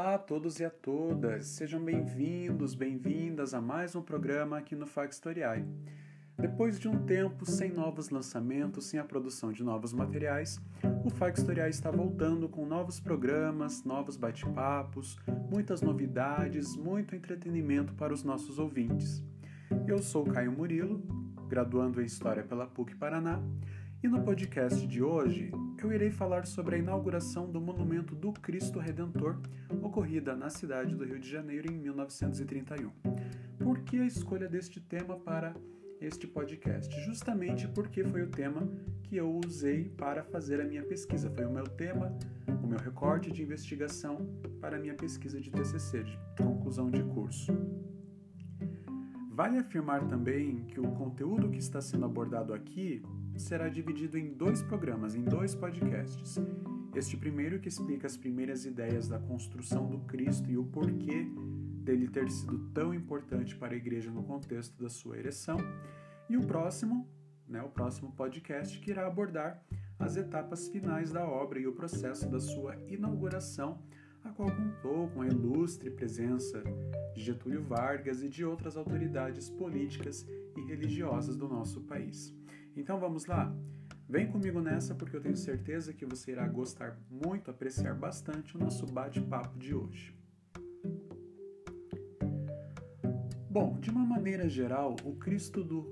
Olá a todos e a todas, sejam bem-vindos, bem-vindas a mais um programa aqui no Factoriai. Depois de um tempo sem novos lançamentos, sem a produção de novos materiais, o Factoriai está voltando com novos programas, novos bate-papos, muitas novidades, muito entretenimento para os nossos ouvintes. Eu sou Caio Murilo, graduando em História pela PUC Paraná, e no podcast de hoje eu irei falar sobre a inauguração do Monumento do Cristo Redentor, ocorrida na cidade do Rio de Janeiro em 1931. Por que a escolha deste tema para este podcast? Justamente porque foi o tema que eu usei para fazer a minha pesquisa. Foi o meu tema, o meu recorte de investigação para a minha pesquisa de TCC, de conclusão de curso. Vale afirmar também que o conteúdo que está sendo abordado aqui será dividido em dois programas, em dois podcasts. Este primeiro que explica as primeiras ideias da construção do Cristo e o porquê dele ter sido tão importante para a igreja no contexto da sua ereção, e o próximo, né, o próximo podcast que irá abordar as etapas finais da obra e o processo da sua inauguração, a qual contou com a ilustre presença de Getúlio Vargas e de outras autoridades políticas e religiosas do nosso país. Então vamos lá? Vem comigo nessa porque eu tenho certeza que você irá gostar muito, apreciar bastante o nosso bate-papo de hoje. Bom, de uma maneira geral, o Cristo do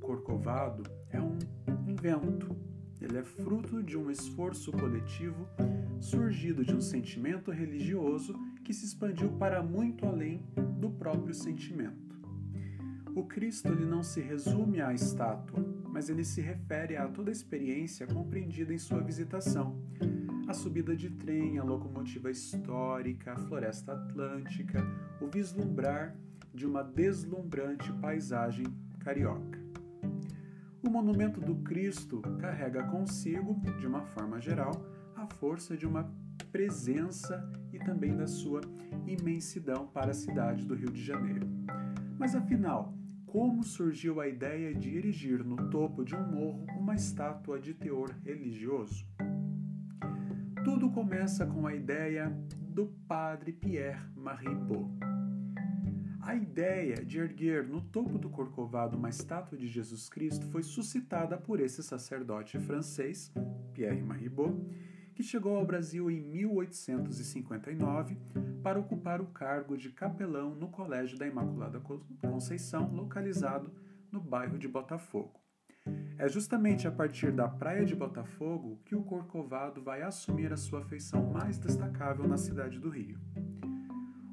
Corcovado é um invento. Ele é fruto de um esforço coletivo surgido de um sentimento religioso que se expandiu para muito além do próprio sentimento. O Cristo ele não se resume à estátua, mas ele se refere a toda a experiência compreendida em sua visitação. A subida de trem, a locomotiva histórica, a floresta atlântica, o vislumbrar de uma deslumbrante paisagem carioca. O monumento do Cristo carrega consigo, de uma forma geral, a força de uma presença e também da sua imensidão para a cidade do Rio de Janeiro. Mas afinal, como surgiu a ideia de erigir no topo de um morro uma estátua de teor religioso. Tudo começa com a ideia do padre Pierre Maribot. A ideia de erguer no topo do Corcovado uma estátua de Jesus Cristo foi suscitada por esse sacerdote francês, Pierre Maribot, que chegou ao Brasil em 1859 para ocupar o cargo de capelão no Colégio da Imaculada Conceição, localizado no bairro de Botafogo. É justamente a partir da Praia de Botafogo que o Corcovado vai assumir a sua feição mais destacável na cidade do Rio.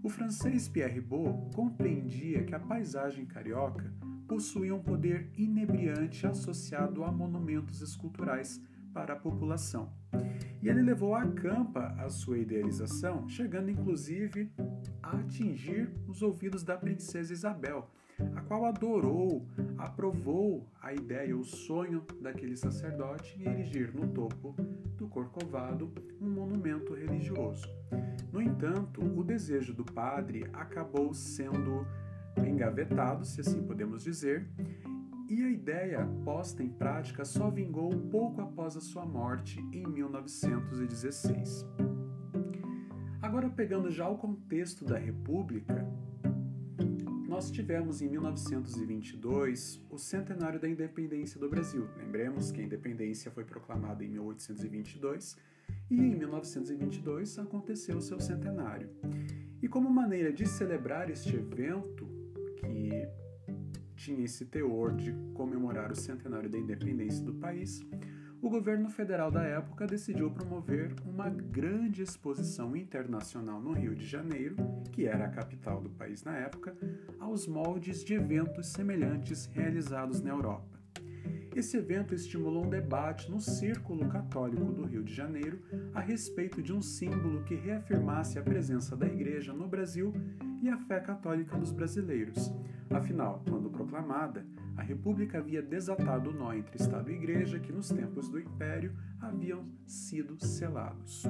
O francês Pierre Beau compreendia que a paisagem carioca possuía um poder inebriante associado a monumentos esculturais para a população. E ele levou a campa a sua idealização, chegando inclusive a atingir os ouvidos da princesa Isabel, a qual adorou, aprovou a ideia, o sonho daquele sacerdote em erigir no topo do Corcovado um monumento religioso. No entanto, o desejo do padre acabou sendo engavetado, se assim podemos dizer, e a ideia posta em prática só vingou pouco após a sua morte em 1916. Agora, pegando já o contexto da República, nós tivemos em 1922 o centenário da independência do Brasil. Lembremos que a independência foi proclamada em 1822 e em 1922 aconteceu o seu centenário. E como maneira de celebrar este evento, tinha esse teor de comemorar o centenário da independência do país, o governo federal da época decidiu promover uma grande exposição internacional no Rio de Janeiro, que era a capital do país na época, aos moldes de eventos semelhantes realizados na Europa. Esse evento estimulou um debate no Círculo Católico do Rio de Janeiro a respeito de um símbolo que reafirmasse a presença da Igreja no Brasil e a fé católica dos brasileiros. Afinal, quando proclamada, a República havia desatado o nó entre Estado e Igreja que, nos tempos do Império, haviam sido selados.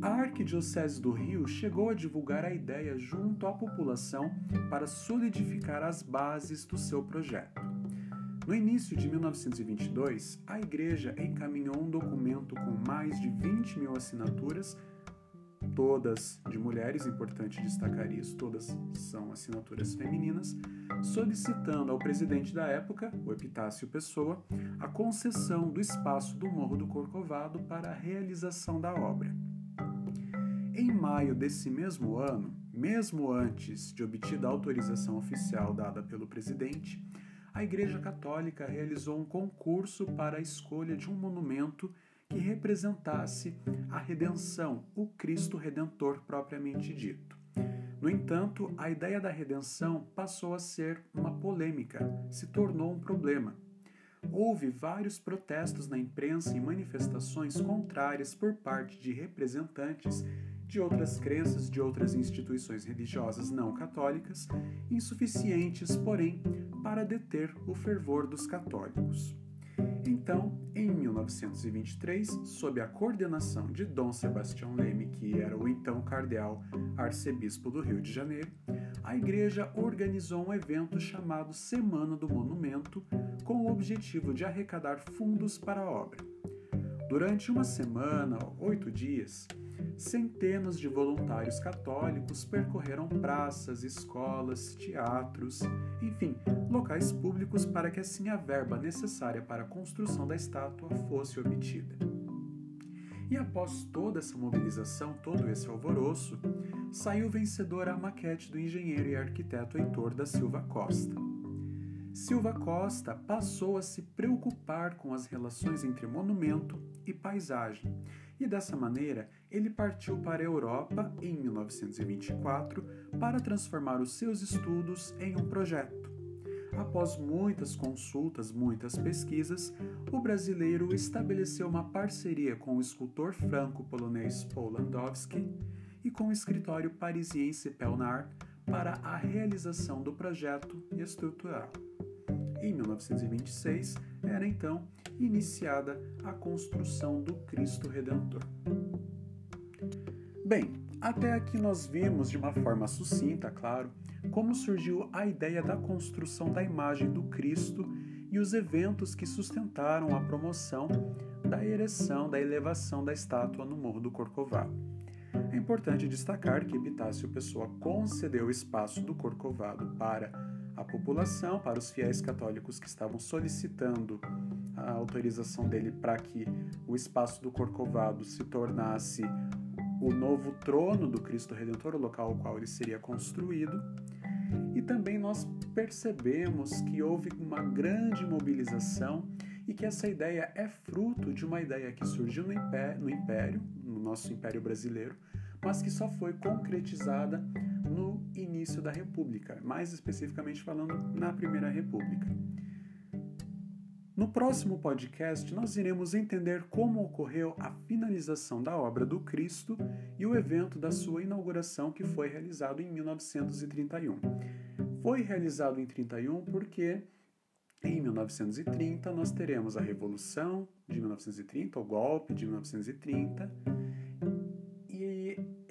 A Arquidiocese do Rio chegou a divulgar a ideia junto à população para solidificar as bases do seu projeto. No início de 1922, a Igreja encaminhou um documento com mais de 20 mil assinaturas todas de mulheres, importante destacar isso, todas são assinaturas femininas, solicitando ao presidente da época, o Epitácio Pessoa, a concessão do espaço do Morro do Corcovado para a realização da obra. Em maio desse mesmo ano, mesmo antes de obtida a autorização oficial dada pelo presidente, a Igreja Católica realizou um concurso para a escolha de um monumento que representasse a redenção, o Cristo Redentor propriamente dito. No entanto, a ideia da redenção passou a ser uma polêmica, se tornou um problema. Houve vários protestos na imprensa e manifestações contrárias por parte de representantes de outras crenças de outras instituições religiosas não católicas, insuficientes, porém, para deter o fervor dos católicos. Então, em 1923, sob a coordenação de Dom Sebastião Leme, que era o então cardeal arcebispo do Rio de Janeiro, a igreja organizou um evento chamado Semana do Monumento, com o objetivo de arrecadar fundos para a obra. Durante uma semana, oito dias, centenas de voluntários católicos percorreram praças, escolas, teatros, enfim, locais públicos para que assim a verba necessária para a construção da estátua fosse obtida. E após toda essa mobilização, todo esse alvoroço, saiu vencedora a maquete do engenheiro e arquiteto Heitor da Silva Costa. Silva Costa passou a se preocupar com as relações entre monumento e paisagem, e dessa maneira ele partiu para a Europa em 1924 para transformar os seus estudos em um projeto. Após muitas consultas, muitas pesquisas, o brasileiro estabeleceu uma parceria com o escultor franco-polonês Polandowski e com o escritório parisiense Pelnar para a realização do projeto estrutural. Em 1926, era então iniciada a construção do Cristo Redentor. Bem, até aqui nós vimos de uma forma sucinta, claro, como surgiu a ideia da construção da imagem do Cristo e os eventos que sustentaram a promoção da ereção, da elevação da estátua no Morro do Corcovado. É importante destacar que Epitácio Pessoa concedeu o espaço do Corcovado para a população, para os fiéis católicos que estavam solicitando a autorização dele para que o espaço do Corcovado se tornasse o novo trono do Cristo Redentor, o local ao qual ele seria construído. E também nós percebemos que houve uma grande mobilização e que essa ideia é fruto de uma ideia que surgiu no império, no, império, no nosso Império Brasileiro, mas que só foi concretizada no início da República, mais especificamente falando na Primeira República. No próximo podcast, nós iremos entender como ocorreu a finalização da obra do Cristo e o evento da sua inauguração, que foi realizado em 1931. Foi realizado em 31 porque em 1930 nós teremos a Revolução de 1930, o golpe de 1930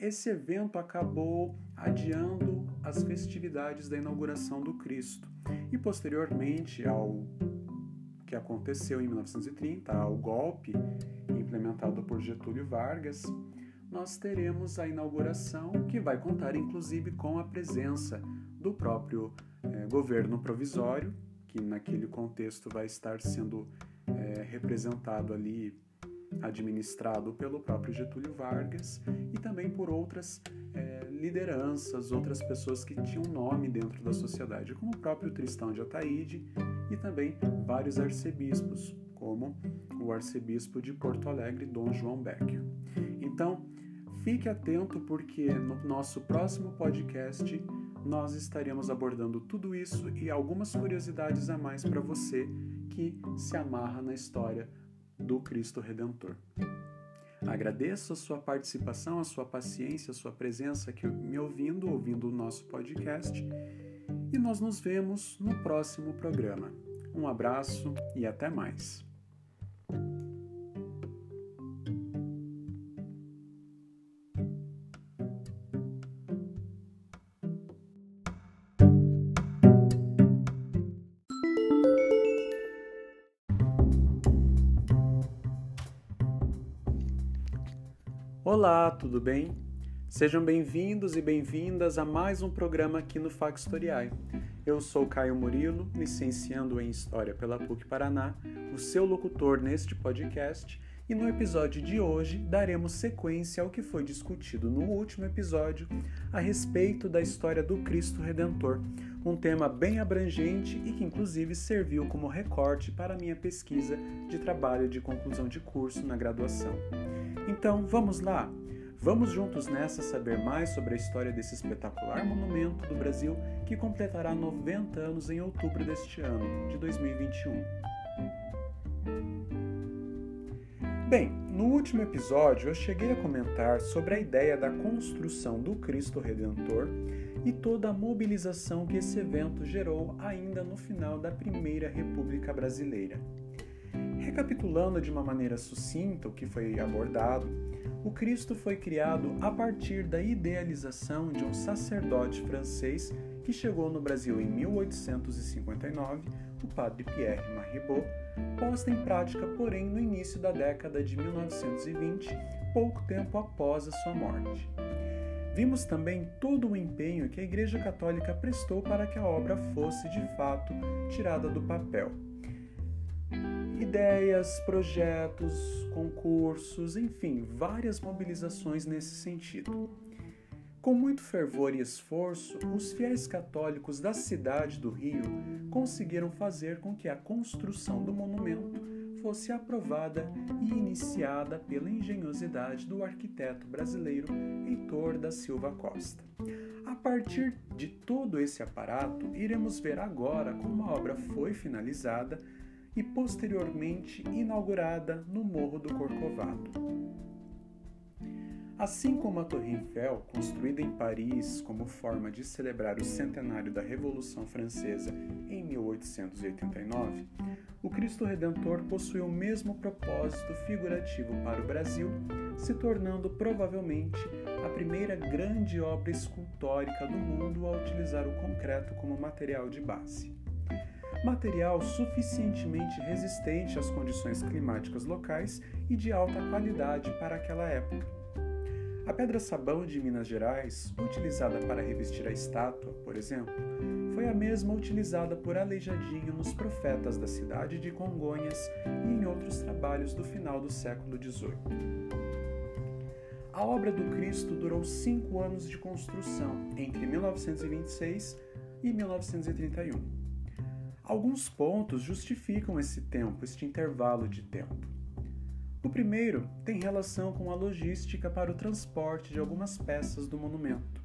esse evento acabou adiando as festividades da inauguração do Cristo. E posteriormente ao que aconteceu em 1930, ao golpe implementado por Getúlio Vargas, nós teremos a inauguração que vai contar inclusive com a presença do próprio eh, governo provisório, que naquele contexto vai estar sendo eh, representado ali administrado pelo próprio Getúlio Vargas e também por outras é, lideranças, outras pessoas que tinham nome dentro da sociedade, como o próprio Tristão de Ataíde e também vários arcebispos, como o arcebispo de Porto Alegre, Dom João Becker. Então, fique atento porque no nosso próximo podcast nós estaremos abordando tudo isso e algumas curiosidades a mais para você que se amarra na história do Cristo Redentor. Agradeço a sua participação, a sua paciência, a sua presença aqui me ouvindo, ouvindo o nosso podcast. E nós nos vemos no próximo programa. Um abraço e até mais. Olá, tudo bem? Sejam bem-vindos e bem-vindas a mais um programa aqui no Factoriai. Eu sou Caio Murilo, licenciando em História pela PUC Paraná, o seu locutor neste podcast, e no episódio de hoje daremos sequência ao que foi discutido no último episódio a respeito da história do Cristo Redentor, um tema bem abrangente e que inclusive serviu como recorte para minha pesquisa de trabalho de conclusão de curso na graduação. Então, vamos lá! Vamos juntos nessa saber mais sobre a história desse espetacular monumento do Brasil que completará 90 anos em outubro deste ano, de 2021. Bem, no último episódio eu cheguei a comentar sobre a ideia da construção do Cristo Redentor e toda a mobilização que esse evento gerou ainda no final da Primeira República Brasileira. Recapitulando de uma maneira sucinta o que foi abordado, o Cristo foi criado a partir da idealização de um sacerdote francês que chegou no Brasil em 1859, o padre Pierre Maribot, posta em prática, porém, no início da década de 1920, pouco tempo após a sua morte. Vimos também todo o empenho que a Igreja Católica prestou para que a obra fosse, de fato, tirada do papel ideias, projetos, concursos, enfim, várias mobilizações nesse sentido. Com muito fervor e esforço, os fiéis católicos da cidade do Rio conseguiram fazer com que a construção do monumento fosse aprovada e iniciada pela engenhosidade do arquiteto brasileiro Heitor da Silva Costa. A partir de todo esse aparato, iremos ver agora como a obra foi finalizada e posteriormente inaugurada no Morro do Corcovado. Assim como a Torre Eiffel, construída em Paris como forma de celebrar o centenário da Revolução Francesa em 1889, o Cristo Redentor possui o mesmo propósito figurativo para o Brasil, se tornando provavelmente a primeira grande obra escultórica do mundo a utilizar o concreto como material de base material suficientemente resistente às condições climáticas locais e de alta qualidade para aquela época. A pedra-sabão de Minas Gerais, utilizada para revestir a estátua, por exemplo, foi a mesma utilizada por Aleijadinho nos Profetas da cidade de Congonhas e em outros trabalhos do final do século XVIII. A obra do Cristo durou cinco anos de construção, entre 1926 e 1931. Alguns pontos justificam esse tempo, este intervalo de tempo. O primeiro tem relação com a logística para o transporte de algumas peças do monumento.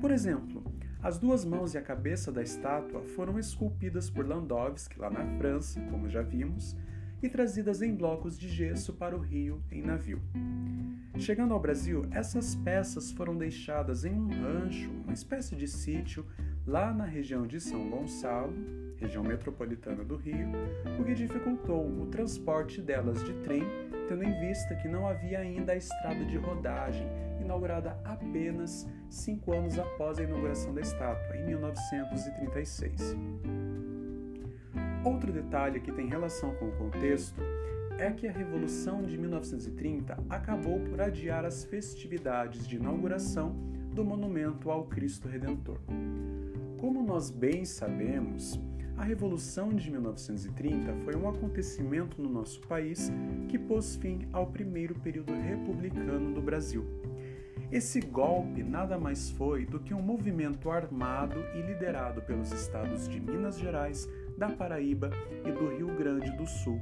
Por exemplo, as duas mãos e a cabeça da estátua foram esculpidas por Landowski, lá na França, como já vimos, e trazidas em blocos de gesso para o Rio em navio. Chegando ao Brasil, essas peças foram deixadas em um rancho, uma espécie de sítio, lá na região de São Gonçalo, região metropolitana do Rio, o que dificultou o transporte delas de trem, tendo em vista que não havia ainda a estrada de rodagem, inaugurada apenas cinco anos após a inauguração da estátua, em 1936. Outro detalhe que tem relação com o contexto é que a Revolução de 1930 acabou por adiar as festividades de inauguração do monumento ao Cristo Redentor. Como nós bem sabemos, a Revolução de 1930 foi um acontecimento no nosso país que pôs fim ao primeiro período republicano do Brasil. Esse golpe nada mais foi do que um movimento armado e liderado pelos estados de Minas Gerais, da Paraíba e do Rio Grande do Sul.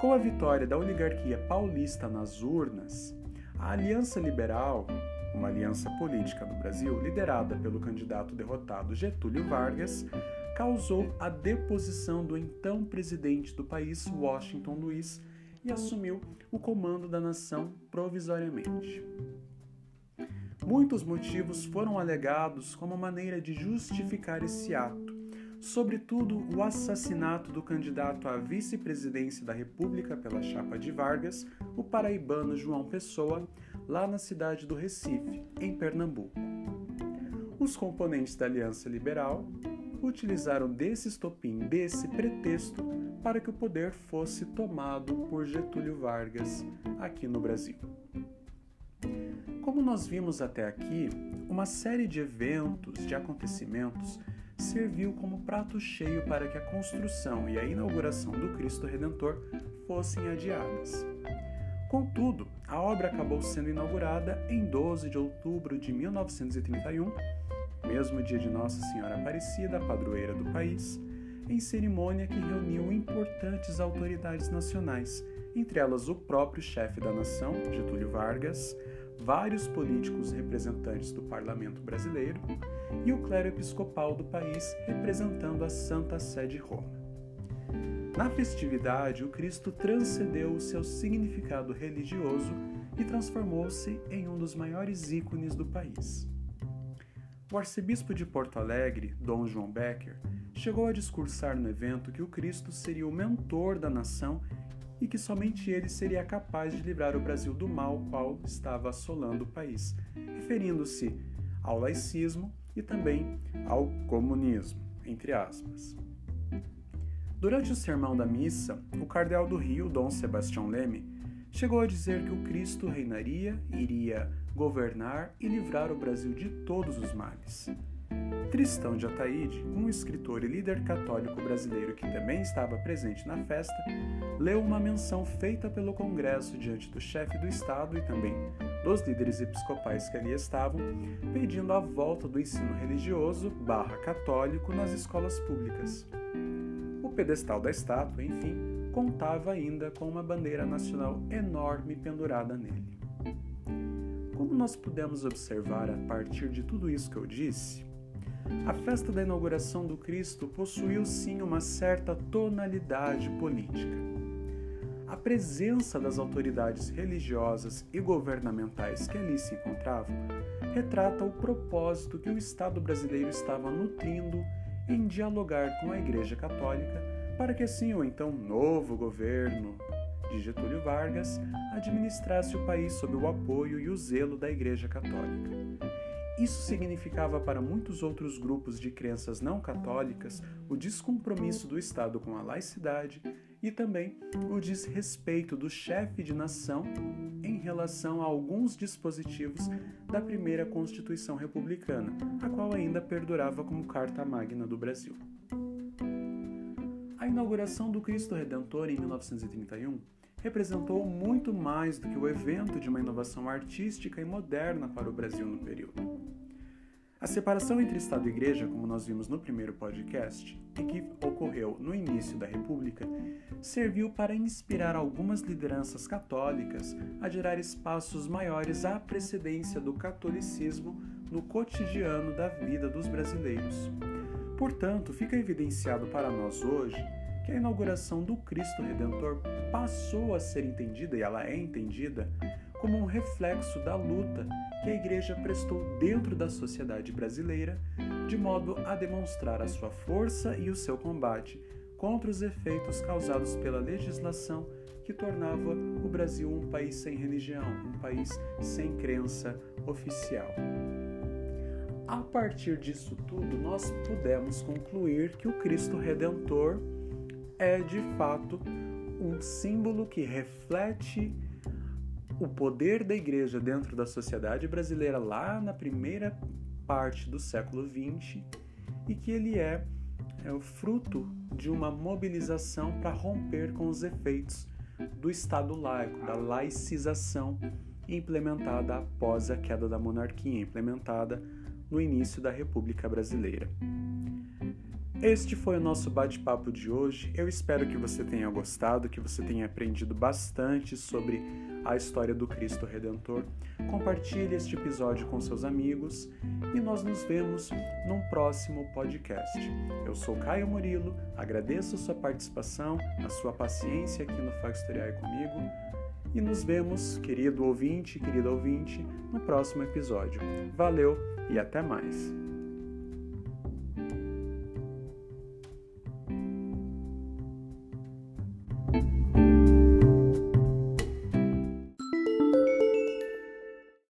Com a vitória da oligarquia paulista nas urnas, a Aliança Liberal, uma aliança política do Brasil liderada pelo candidato derrotado Getúlio Vargas, causou a deposição do então presidente do país, Washington Luiz, e assumiu o comando da nação provisoriamente. Muitos motivos foram alegados como maneira de justificar esse ato, sobretudo o assassinato do candidato à vice-presidência da República pela chapa de Vargas, o paraibano João Pessoa, lá na cidade do Recife, em Pernambuco. Os componentes da Aliança Liberal utilizaram desse estopim, desse pretexto, para que o poder fosse tomado por Getúlio Vargas aqui no Brasil. Como nós vimos até aqui, uma série de eventos, de acontecimentos, serviu como prato cheio para que a construção e a inauguração do Cristo Redentor fossem adiadas. Contudo, a obra acabou sendo inaugurada em 12 de outubro de 1931, mesmo dia de Nossa Senhora Aparecida, padroeira do país, em cerimônia que reuniu importantes autoridades nacionais, entre elas o próprio chefe da nação, Getúlio Vargas, vários políticos representantes do parlamento brasileiro e o clero episcopal do país representando a Santa Sé de Roma. Na festividade, o Cristo transcendeu o seu significado religioso e transformou-se em um dos maiores ícones do país. O arcebispo de Porto Alegre, Dom João Becker, chegou a discursar no evento que o Cristo seria o mentor da nação e que somente ele seria capaz de livrar o Brasil do mal qual estava assolando o país, referindo-se ao laicismo e também ao comunismo, entre aspas. Durante o sermão da missa, o cardeal do Rio, Dom Sebastião Leme, chegou a dizer que o Cristo reinaria, iria governar e livrar o Brasil de todos os males. Tristão de Ataíde, um escritor e líder católico brasileiro que também estava presente na festa, leu uma menção feita pelo Congresso diante do chefe do Estado e também dos líderes episcopais que ali estavam, pedindo a volta do ensino religioso barra católico nas escolas públicas. O pedestal da estátua, enfim, contava ainda com uma bandeira nacional enorme pendurada nele. Como nós pudemos observar a partir de tudo isso que eu disse, a festa da inauguração do Cristo possuiu sim uma certa tonalidade política. A presença das autoridades religiosas e governamentais que ali se encontravam retrata o propósito que o Estado brasileiro estava nutrindo em dialogar com a Igreja Católica para que assim o então novo governo de Getúlio Vargas administrasse o país sob o apoio e o zelo da Igreja Católica. Isso significava para muitos outros grupos de crenças não católicas o descompromisso do Estado com a laicidade e também o desrespeito do chefe de nação em relação a alguns dispositivos da primeira Constituição Republicana, a qual ainda perdurava como Carta Magna do Brasil. A inauguração do Cristo Redentor em 1931 representou muito mais do que o evento de uma inovação artística e moderna para o Brasil no período. A separação entre Estado e Igreja, como nós vimos no primeiro podcast, e que ocorreu no início da República, serviu para inspirar algumas lideranças católicas a gerar espaços maiores à precedência do catolicismo no cotidiano da vida dos brasileiros. Portanto, fica evidenciado para nós hoje que a inauguração do Cristo Redentor passou a ser entendida, e ela é entendida, como um reflexo da luta que a Igreja prestou dentro da sociedade brasileira, de modo a demonstrar a sua força e o seu combate contra os efeitos causados pela legislação que tornava o Brasil um país sem religião, um país sem crença oficial. A partir disso tudo, nós pudemos concluir que o Cristo Redentor é de fato um símbolo que reflete o poder da igreja dentro da sociedade brasileira lá na primeira parte do século XX e que ele é, é o fruto de uma mobilização para romper com os efeitos do Estado laico, da laicização implementada após a queda da monarquia, implementada no início da República Brasileira. Este foi o nosso bate-papo de hoje. Eu espero que você tenha gostado, que você tenha aprendido bastante sobre a história do Cristo Redentor. Compartilhe este episódio com seus amigos e nós nos vemos num próximo podcast. Eu sou Caio Murilo, agradeço a sua participação, a sua paciência aqui no Factoriai comigo e nos vemos, querido ouvinte, querida ouvinte, no próximo episódio. Valeu e até mais!